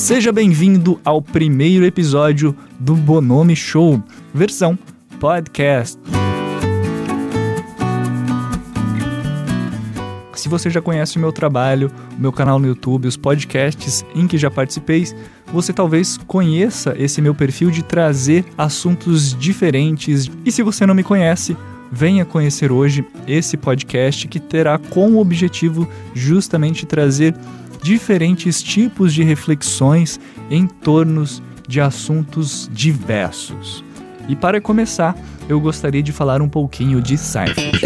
Seja bem-vindo ao primeiro episódio do Bonome Show, versão podcast. Se você já conhece o meu trabalho, o meu canal no YouTube, os podcasts em que já participei, você talvez conheça esse meu perfil de trazer assuntos diferentes. E se você não me conhece, venha conhecer hoje esse podcast que terá como objetivo justamente trazer diferentes tipos de reflexões em torno de assuntos diversos. E para começar, eu gostaria de falar um pouquinho de Seinfeld.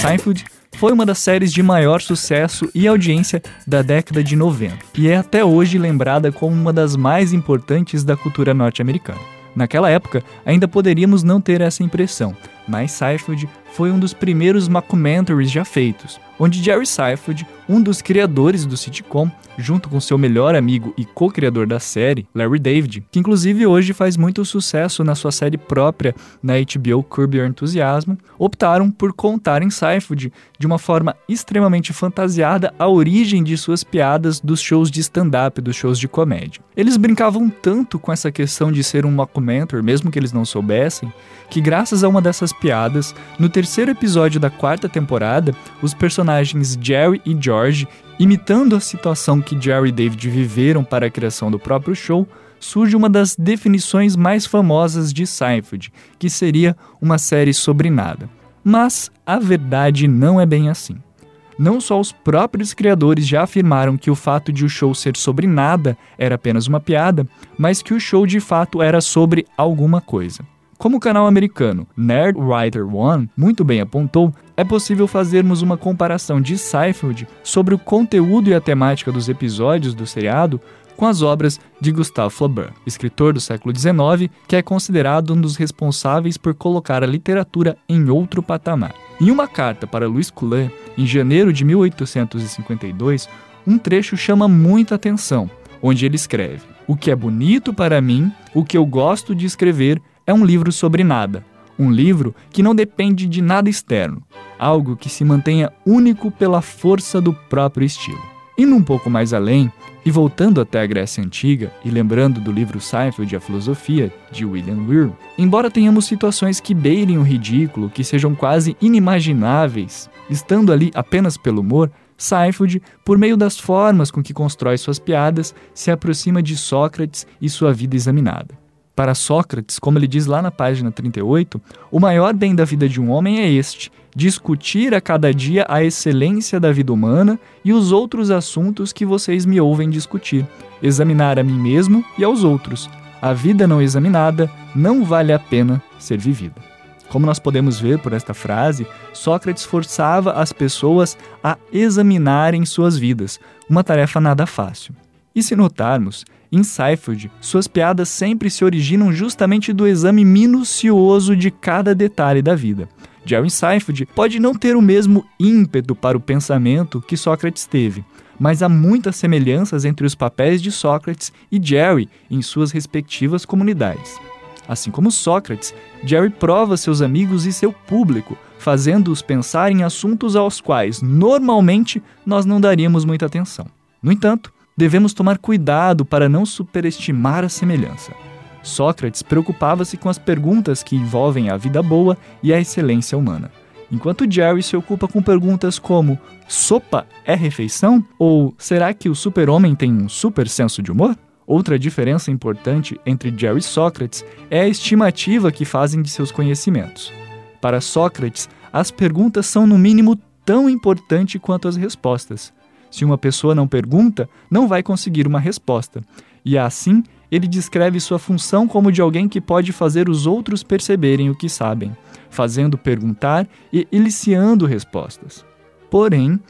Seinfeld foi uma das séries de maior sucesso e audiência da década de 90 e é até hoje lembrada como uma das mais importantes da cultura norte-americana. Naquela época, ainda poderíamos não ter essa impressão, mas Seinfeld foi um dos primeiros mockumentaries já feitos, onde Jerry Seinfeld, um dos criadores do sitcom, junto com seu melhor amigo e co-criador da série, Larry David, que inclusive hoje faz muito sucesso na sua série própria na HBO Curb Your Enthusiasm, optaram por contar em Seinfeld de uma forma extremamente fantasiada a origem de suas piadas dos shows de stand-up, dos shows de comédia. Eles brincavam tanto com essa questão de ser um mockumentary, mesmo que eles não soubessem, que graças a uma dessas piadas, no terceiro episódio da quarta temporada, os personagens Jerry e George, imitando a situação que Jerry e David viveram para a criação do próprio show, surge uma das definições mais famosas de Seinfeld, que seria uma série sobre nada. Mas a verdade não é bem assim. Não só os próprios criadores já afirmaram que o fato de o show ser sobre nada era apenas uma piada, mas que o show de fato era sobre alguma coisa. Como o canal americano Nerd Writer One muito bem apontou, é possível fazermos uma comparação de Seinfeld sobre o conteúdo e a temática dos episódios do seriado com as obras de Gustave Flaubert, escritor do século XIX, que é considerado um dos responsáveis por colocar a literatura em outro patamar. Em uma carta para Louis Coulet, em janeiro de 1852, um trecho chama muita atenção, onde ele escreve: O que é bonito para mim, o que eu gosto de escrever, é um livro sobre nada. Um livro que não depende de nada externo, algo que se mantenha único pela força do próprio estilo. Indo um pouco mais além, e voltando até a Grécia Antiga, e lembrando do livro Seinfeld a Filosofia, de William Weir, embora tenhamos situações que beirem o ridículo, que sejam quase inimagináveis, estando ali apenas pelo humor, Seinfeld, por meio das formas com que constrói suas piadas, se aproxima de Sócrates e sua vida examinada. Para Sócrates, como ele diz lá na página 38, o maior bem da vida de um homem é este: discutir a cada dia a excelência da vida humana e os outros assuntos que vocês me ouvem discutir, examinar a mim mesmo e aos outros. A vida não examinada não vale a pena ser vivida. Como nós podemos ver por esta frase, Sócrates forçava as pessoas a examinarem suas vidas, uma tarefa nada fácil. E se notarmos, em Seinfeld, suas piadas sempre se originam justamente do exame minucioso de cada detalhe da vida. Jerry Seinfeld pode não ter o mesmo ímpeto para o pensamento que Sócrates teve, mas há muitas semelhanças entre os papéis de Sócrates e Jerry em suas respectivas comunidades. Assim como Sócrates, Jerry prova seus amigos e seu público, fazendo-os pensar em assuntos aos quais normalmente nós não daríamos muita atenção. No entanto, devemos tomar cuidado para não superestimar a semelhança. Sócrates preocupava-se com as perguntas que envolvem a vida boa e a excelência humana, enquanto Jerry se ocupa com perguntas como: sopa é refeição? Ou será que o super-homem tem um super senso de humor? Outra diferença importante entre Jerry e Sócrates é a estimativa que fazem de seus conhecimentos. Para Sócrates, as perguntas são no mínimo tão importantes quanto as respostas. Se uma pessoa não pergunta, não vai conseguir uma resposta. E assim, ele descreve sua função como de alguém que pode fazer os outros perceberem o que sabem, fazendo perguntar e eliciando respostas. Porém,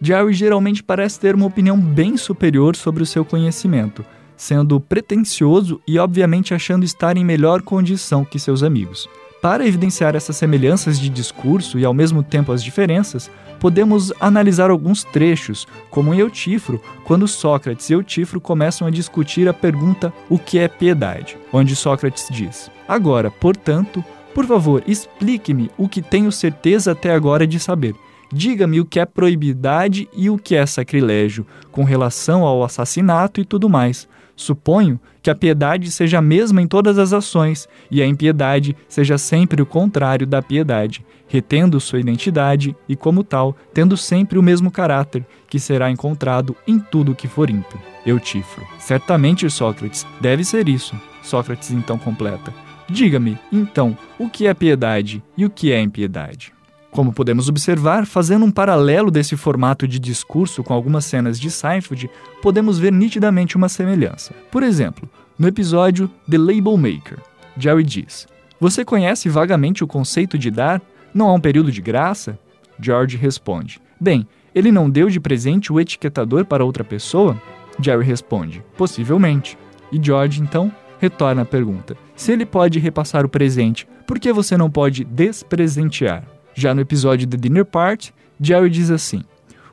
Jerry geralmente parece ter uma opinião bem superior sobre o seu conhecimento, sendo pretensioso e obviamente achando estar em melhor condição que seus amigos. Para evidenciar essas semelhanças de discurso e ao mesmo tempo as diferenças, podemos analisar alguns trechos, como em Eutífro, quando Sócrates e Eutífro começam a discutir a pergunta o que é piedade, onde Sócrates diz: Agora, portanto, por favor, explique-me o que tenho certeza até agora de saber. Diga-me o que é proibidade e o que é sacrilégio, com relação ao assassinato e tudo mais. Suponho que a piedade seja a mesma em todas as ações e a impiedade seja sempre o contrário da piedade, retendo sua identidade e, como tal, tendo sempre o mesmo caráter, que será encontrado em tudo que for ímpio. Eutífro. Certamente, Sócrates, deve ser isso. Sócrates então completa. Diga-me, então, o que é piedade e o que é impiedade? Como podemos observar, fazendo um paralelo desse formato de discurso com algumas cenas de Seinfeld, podemos ver nitidamente uma semelhança. Por exemplo, no episódio The Label Maker, Jerry diz: Você conhece vagamente o conceito de dar? Não há um período de graça? George responde: Bem, ele não deu de presente o etiquetador para outra pessoa? Jerry responde: Possivelmente. E George então retorna a pergunta: Se ele pode repassar o presente, por que você não pode despresentear? Já no episódio The Dinner Party, Jerry diz assim: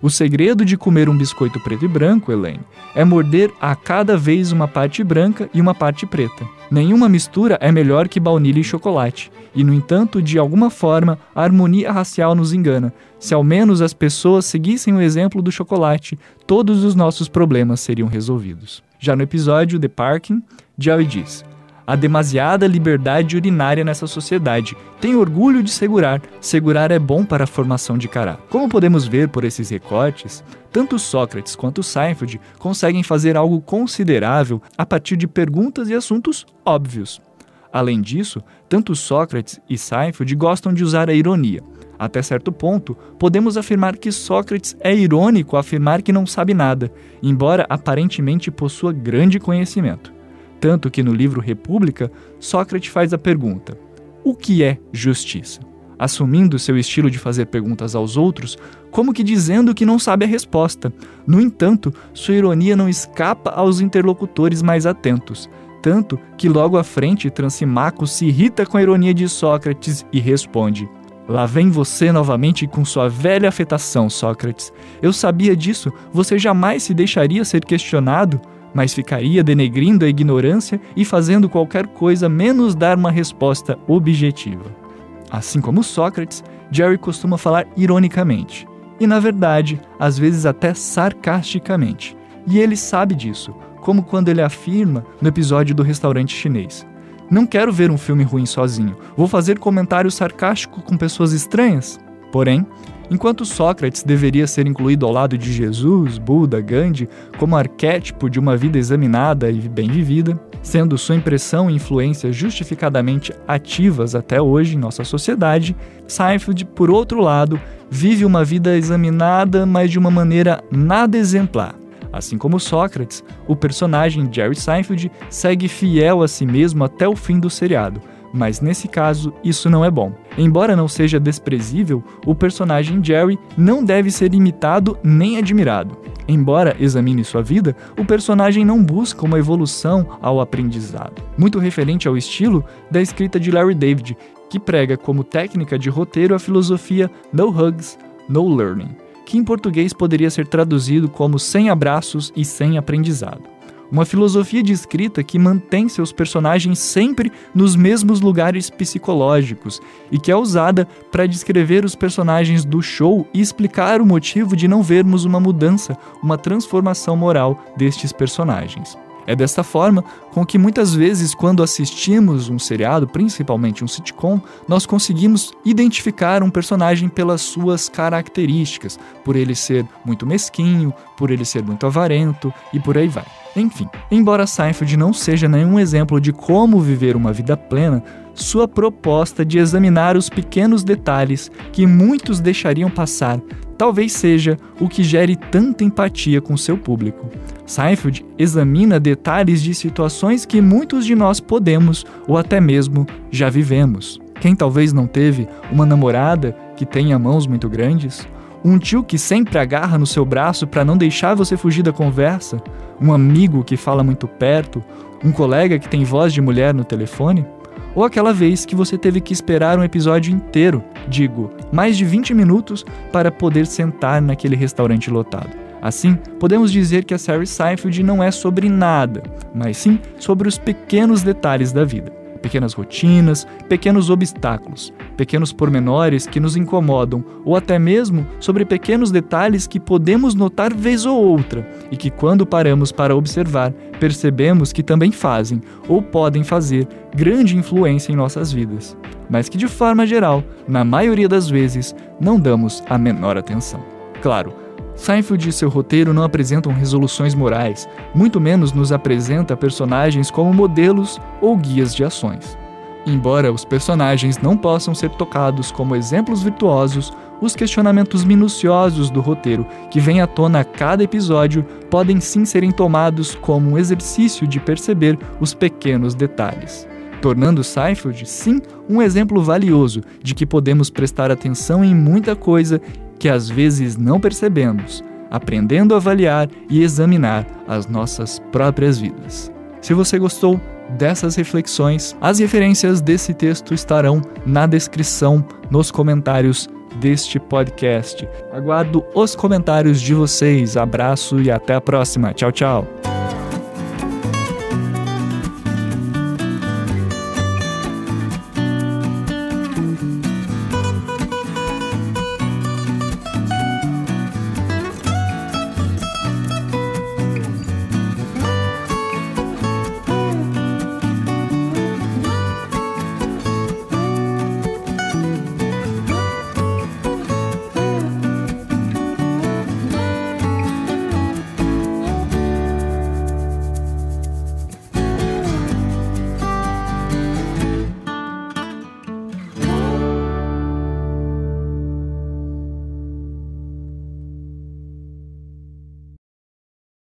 O segredo de comer um biscoito preto e branco, Elaine, é morder a cada vez uma parte branca e uma parte preta. Nenhuma mistura é melhor que baunilha e chocolate. E, no entanto, de alguma forma, a harmonia racial nos engana. Se ao menos as pessoas seguissem o exemplo do chocolate, todos os nossos problemas seriam resolvidos. Já no episódio The Parking, Jerry diz: Há demasiada liberdade urinária nessa sociedade. Tenho orgulho de segurar. Segurar é bom para a formação de caráter. Como podemos ver por esses recortes, tanto Sócrates quanto Seinfeld conseguem fazer algo considerável a partir de perguntas e assuntos óbvios. Além disso, tanto Sócrates e Seinfeld gostam de usar a ironia. Até certo ponto, podemos afirmar que Sócrates é irônico afirmar que não sabe nada, embora aparentemente possua grande conhecimento. Tanto que no livro República, Sócrates faz a pergunta: o que é justiça? Assumindo seu estilo de fazer perguntas aos outros, como que dizendo que não sabe a resposta. No entanto, sua ironia não escapa aos interlocutores mais atentos, tanto que logo à frente Transimaco se irrita com a ironia de Sócrates e responde: Lá vem você novamente com sua velha afetação, Sócrates. Eu sabia disso, você jamais se deixaria ser questionado mas ficaria denegrindo a ignorância e fazendo qualquer coisa menos dar uma resposta objetiva. Assim como Sócrates, Jerry costuma falar ironicamente, e na verdade, às vezes até sarcasticamente. E ele sabe disso, como quando ele afirma no episódio do restaurante chinês. Não quero ver um filme ruim sozinho. Vou fazer comentários sarcásticos com pessoas estranhas. Porém, Enquanto Sócrates deveria ser incluído ao lado de Jesus, Buda, Gandhi, como arquétipo de uma vida examinada e bem vivida, sendo sua impressão e influência justificadamente ativas até hoje em nossa sociedade, Seinfeld, por outro lado, vive uma vida examinada, mas de uma maneira nada exemplar. Assim como Sócrates, o personagem Jerry Seinfeld segue fiel a si mesmo até o fim do seriado, mas nesse caso isso não é bom. Embora não seja desprezível, o personagem Jerry não deve ser imitado nem admirado. Embora examine sua vida, o personagem não busca uma evolução ao aprendizado. Muito referente ao estilo da escrita de Larry David, que prega como técnica de roteiro a filosofia No Hugs, No Learning, que em português poderia ser traduzido como sem abraços e sem aprendizado. Uma filosofia de escrita que mantém seus personagens sempre nos mesmos lugares psicológicos e que é usada para descrever os personagens do show e explicar o motivo de não vermos uma mudança, uma transformação moral destes personagens. É desta forma com que muitas vezes, quando assistimos um seriado, principalmente um sitcom, nós conseguimos identificar um personagem pelas suas características, por ele ser muito mesquinho, por ele ser muito avarento e por aí vai. Enfim, embora Seinfeld não seja nenhum exemplo de como viver uma vida plena, sua proposta de examinar os pequenos detalhes que muitos deixariam passar talvez seja o que gere tanta empatia com seu público. Seinfeld examina detalhes de situações que muitos de nós podemos ou até mesmo já vivemos. Quem talvez não teve uma namorada que tenha mãos muito grandes? Um tio que sempre agarra no seu braço para não deixar você fugir da conversa? Um amigo que fala muito perto? Um colega que tem voz de mulher no telefone? Ou aquela vez que você teve que esperar um episódio inteiro, digo, mais de 20 minutos, para poder sentar naquele restaurante lotado. Assim, podemos dizer que a série Seinfeld não é sobre nada, mas sim sobre os pequenos detalhes da vida. Pequenas rotinas, pequenos obstáculos, pequenos pormenores que nos incomodam ou até mesmo sobre pequenos detalhes que podemos notar vez ou outra e que, quando paramos para observar, percebemos que também fazem ou podem fazer grande influência em nossas vidas, mas que, de forma geral, na maioria das vezes, não damos a menor atenção. Claro, Seinfeld e seu roteiro não apresentam resoluções morais, muito menos nos apresenta personagens como modelos ou guias de ações. Embora os personagens não possam ser tocados como exemplos virtuosos, os questionamentos minuciosos do roteiro que vem à tona a cada episódio podem sim serem tomados como um exercício de perceber os pequenos detalhes, tornando Seinfeld, sim, um exemplo valioso de que podemos prestar atenção em muita coisa que às vezes não percebemos, aprendendo a avaliar e examinar as nossas próprias vidas. Se você gostou dessas reflexões, as referências desse texto estarão na descrição, nos comentários deste podcast. Aguardo os comentários de vocês. Abraço e até a próxima. Tchau, tchau.